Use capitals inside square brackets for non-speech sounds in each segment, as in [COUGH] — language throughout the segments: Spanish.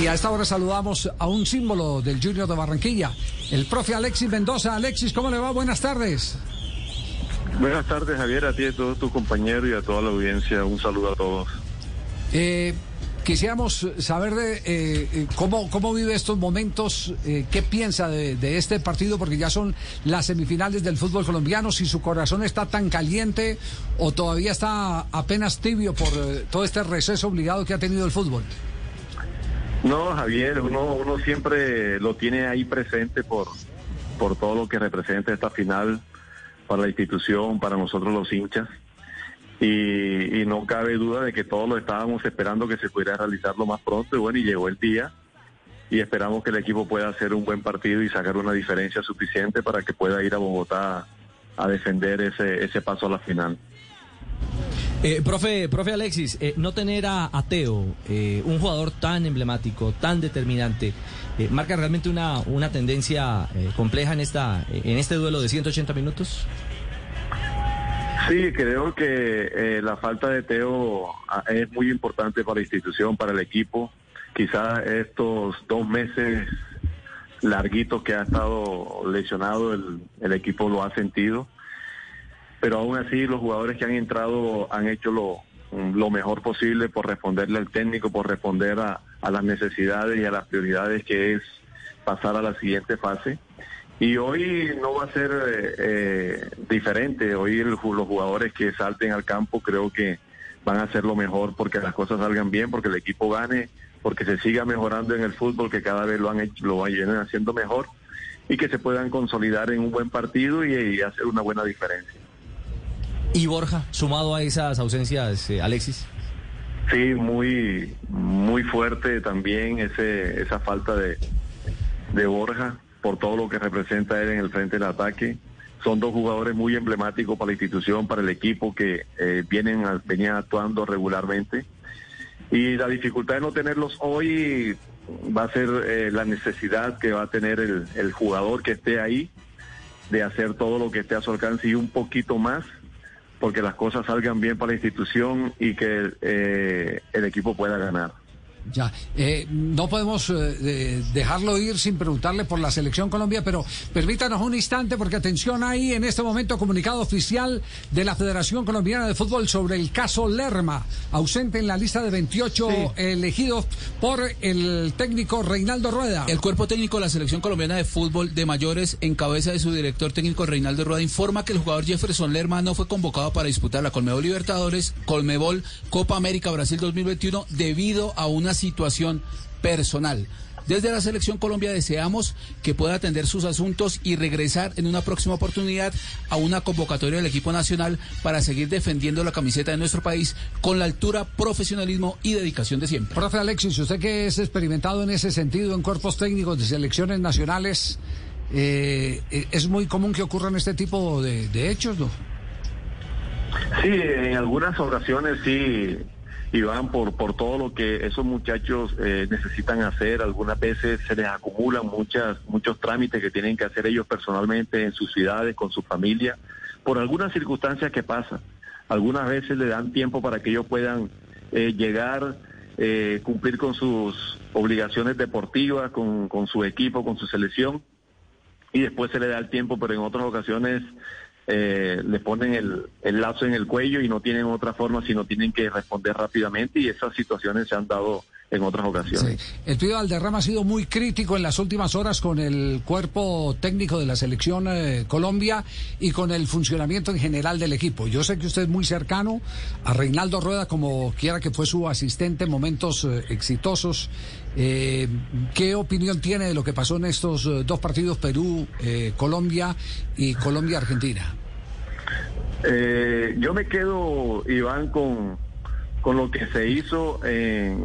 Y a esta hora saludamos a un símbolo del Junior de Barranquilla, el profe Alexis Mendoza. Alexis, ¿cómo le va? Buenas tardes. Buenas tardes, Javier, a ti y a todos tus compañeros y a toda la audiencia. Un saludo a todos. Eh, quisiéramos saber de eh, eh, cómo, cómo vive estos momentos, qué piensa de, de, este partido, porque ya son las semifinales del fútbol colombiano, si su corazón está tan caliente o todavía está apenas tibio por todo este receso obligado que ha tenido el fútbol. No, Javier, uno, uno siempre lo tiene ahí presente por, por todo lo que representa esta final para la institución, para nosotros los hinchas. Y, no cabe duda de que todos lo estábamos esperando que se pudiera realizar lo más pronto y bueno, y llegó el día y esperamos que el equipo pueda hacer un buen partido y sacar una diferencia suficiente para que pueda ir a Bogotá a defender ese, ese paso a la final. Eh, profe, profe Alexis, eh, no tener a, Teo, eh, un jugador tan emblemático, tan determinante, marca realmente una, una tendencia compleja en esta en este duelo de 180 minutos. Sí, creo que la falta de Teo ah, es muy importante para la institución, para el equipo. Quizás estos dos meses larguitos que ha estado lesionado, el, el equipo lo ha sentido pero aún así los jugadores que han entrado han hecho lo, lo mejor posible por responderle al técnico, por responder a, las necesidades y a las prioridades que es pasar a la siguiente fase. Y hoy no va a ser eh, eh, diferente. Hoy los jugadores que salten al campo creo que van a hacer lo mejor porque las cosas salgan bien, porque el equipo gane, porque se siga mejorando en el fútbol, que cada vez lo han hecho, lo haciendo mejor y que se puedan consolidar en un buen partido y hacer una buena diferencia. ¿Y Borja, sumado a esas ausencias, eh, Alexis? Sí, muy, muy fuerte también ese, esa falta de, de Borja por todo lo que representa él en el frente del ataque. Son dos jugadores muy emblemáticos para la institución, para el equipo que eh, vienen venían actuando regularmente. Y la dificultad de no tenerlos hoy va a ser eh, la necesidad que va a tener el, el jugador que esté ahí de hacer todo lo que esté a su alcance y un poquito más porque las cosas salgan bien para la institución y que eh, el equipo pueda ganar. Ya, eh, no podemos eh, dejarlo ir sin preguntarle por la selección Colombia, pero permítanos un instante porque atención ahí en este momento comunicado oficial de la Federación Colombiana de Fútbol sobre el caso Lerma, ausente en la lista de 28 elegidos por el técnico Reinaldo Rueda. El cuerpo técnico de la Selección Colombiana de Fútbol de mayores en cabeza de su director técnico Reinaldo Rueda informa que el jugador Jefferson Lerma no fue convocado para disputar la Colmebol Libertadores, Colmebol Copa América Brasil 2021 debido a una situación personal. Desde la Selección Colombia deseamos que pueda atender sus asuntos y regresar en una próxima oportunidad a una convocatoria del equipo nacional para seguir defendiendo la camiseta de nuestro país con la altura, profesionalismo y dedicación de siempre. Profe Alexis, usted que es experimentado en ese sentido en cuerpos técnicos de selecciones nacionales, eh, ¿es muy común que ocurran este tipo de, de hechos, no? Sí, en algunas ocasiones sí y van por, por todo lo que esos muchachos eh, necesitan hacer. Algunas veces se les acumulan muchas, muchos trámites que tienen que hacer ellos personalmente en sus ciudades, con su familia, por algunas circunstancias que pasan. Algunas veces le dan tiempo para que ellos puedan eh, llegar, eh, cumplir con sus obligaciones deportivas, con, con su equipo, con su selección, y después se le da el tiempo, pero en otras ocasiones eh, le ponen el, lazo en el cuello y no tienen otra forma sino tienen que responder rápidamente y esas situaciones se han dado en otras ocasiones. El Pío Valderrama ha sido muy crítico en las últimas horas con el cuerpo técnico de la selección eh, Colombia y con el funcionamiento en general del equipo. Yo sé que usted es muy cercano a Reinaldo Rueda, como quiera que fue su asistente en momentos eh, exitosos. Eh, ¿Qué opinión tiene de lo que pasó en estos dos partidos, Perú, Colombia y Colombia-Argentina? yo me quedo, Iván, con, con lo que se hizo en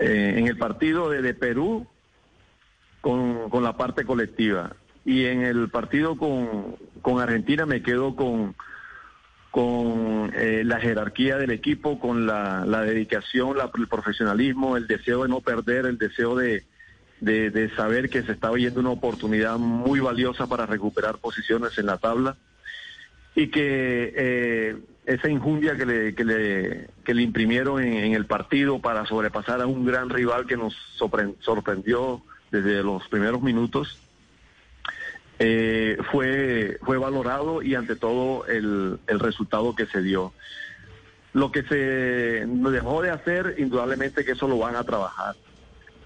eh, en el partido de, Perú con, con, la parte colectiva y en el partido con, con Argentina me quedo con, con eh, la jerarquía del equipo, con la, la dedicación, el profesionalismo, el deseo de no perder, el deseo de, saber que se estaba yendo una oportunidad muy valiosa para recuperar posiciones en la tabla y que eh, esa injundia que le, que le, que le imprimieron en, el partido para sobrepasar a un gran rival que nos sorprendió desde los primeros minutos, eh, fue, fue valorado y ante todo el, el resultado que se dio. Lo que se dejó de hacer, indudablemente que eso lo van a trabajar.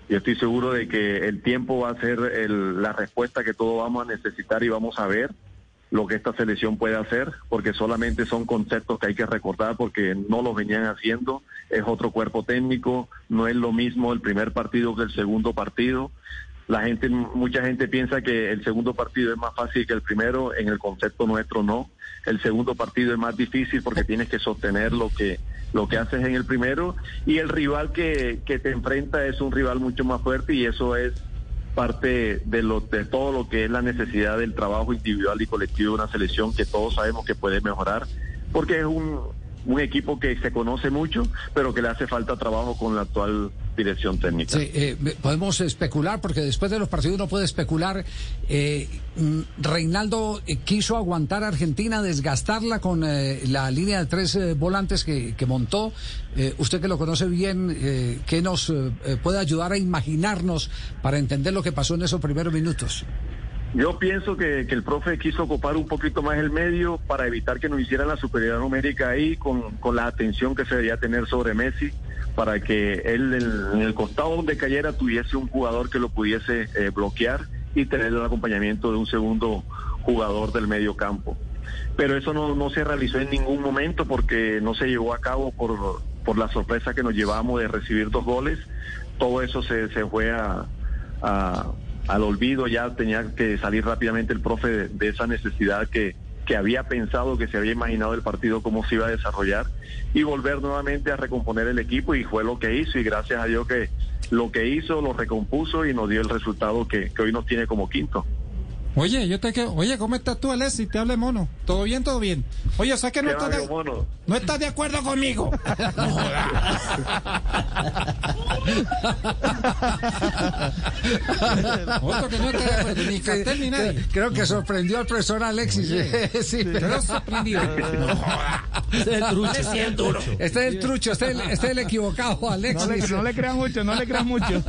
Yo estoy seguro de que el tiempo va a ser la respuesta que todos vamos a necesitar y vamos a ver lo que esta selección puede hacer, porque solamente son conceptos que hay que recordar porque no lo venían haciendo, es otro cuerpo técnico, no es lo mismo el primer partido que el segundo partido. La gente, mucha gente piensa que el segundo partido es más fácil que el primero, en el concepto nuestro no. El segundo partido es más difícil porque tienes que sostener lo que lo que haces en el primero y el rival que, que te enfrenta es un rival mucho más fuerte y eso es parte de lo de todo lo que es la necesidad del trabajo individual y colectivo de una selección que todos sabemos que puede mejorar porque es un un equipo que se conoce mucho, pero que le hace falta trabajo con la actual dirección técnica. Sí, eh, podemos especular, porque después de los partidos uno puede especular. Eh, mm, Reinaldo eh, quiso aguantar a Argentina, desgastarla con la línea de tres volantes que, que montó. usted que lo conoce bien, ¿qué nos puede ayudar a imaginarnos para entender lo que pasó en esos primeros minutos? Yo pienso que, el profe quiso ocupar un poquito más el medio para evitar que nos hicieran la superioridad numérica ahí con, la atención que se debía tener sobre Messi, para que él en, el costado donde cayera tuviese un jugador que lo pudiese eh, bloquear y tener el acompañamiento de un segundo jugador del medio campo. Pero eso no, se realizó en ningún momento porque no se llevó a cabo por, por la sorpresa que nos llevamos de recibir dos goles. Todo eso se, se fue a al olvido, ya tenía que salir rápidamente el profe de, esa necesidad que, que había pensado, que se había imaginado el partido, cómo se iba a desarrollar, y volver nuevamente a recomponer el equipo, y fue lo que hizo, y gracias a Dios que lo que hizo lo recompuso y nos dio el resultado que, que hoy nos tiene como quinto. Oye, yo te quiero. Oye, ¿cómo estás tú, Alessi? Te hable mono. ¿Todo bien, todo bien? Oye, ¿sabes que no estás de... no estás de acuerdo conmigo? no jodas. [LAUGHS] Otro que no está de acuerdo, ni cartel ni nadie. Creo que sorprendió al profesor Alexis. [LAUGHS] sí, pero sorprendió. [LAUGHS] No jodas. Este es el trucho. Este es el trucho. Este es el trucho, este es el, este es el equivocado, Alexis. No le, no le crean mucho, no le crean mucho.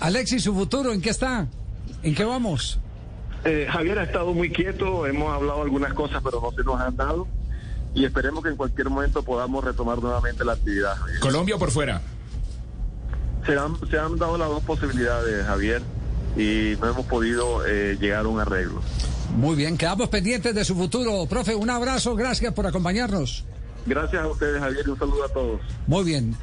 Alexis, ¿su futuro en qué está? ¿En qué vamos? Eh, Javier ha estado muy quieto, hemos hablado algunas cosas, pero no se nos han dado. Y esperemos que en cualquier momento podamos retomar nuevamente la actividad. ¿Colombia o por fuera? Se han, se han dado las dos posibilidades, Javier, y no hemos podido eh, llegar a un arreglo. Muy bien, quedamos pendientes de su futuro. Profe, un abrazo, gracias por acompañarnos. Gracias a ustedes, Javier, y un saludo a todos. Muy bien.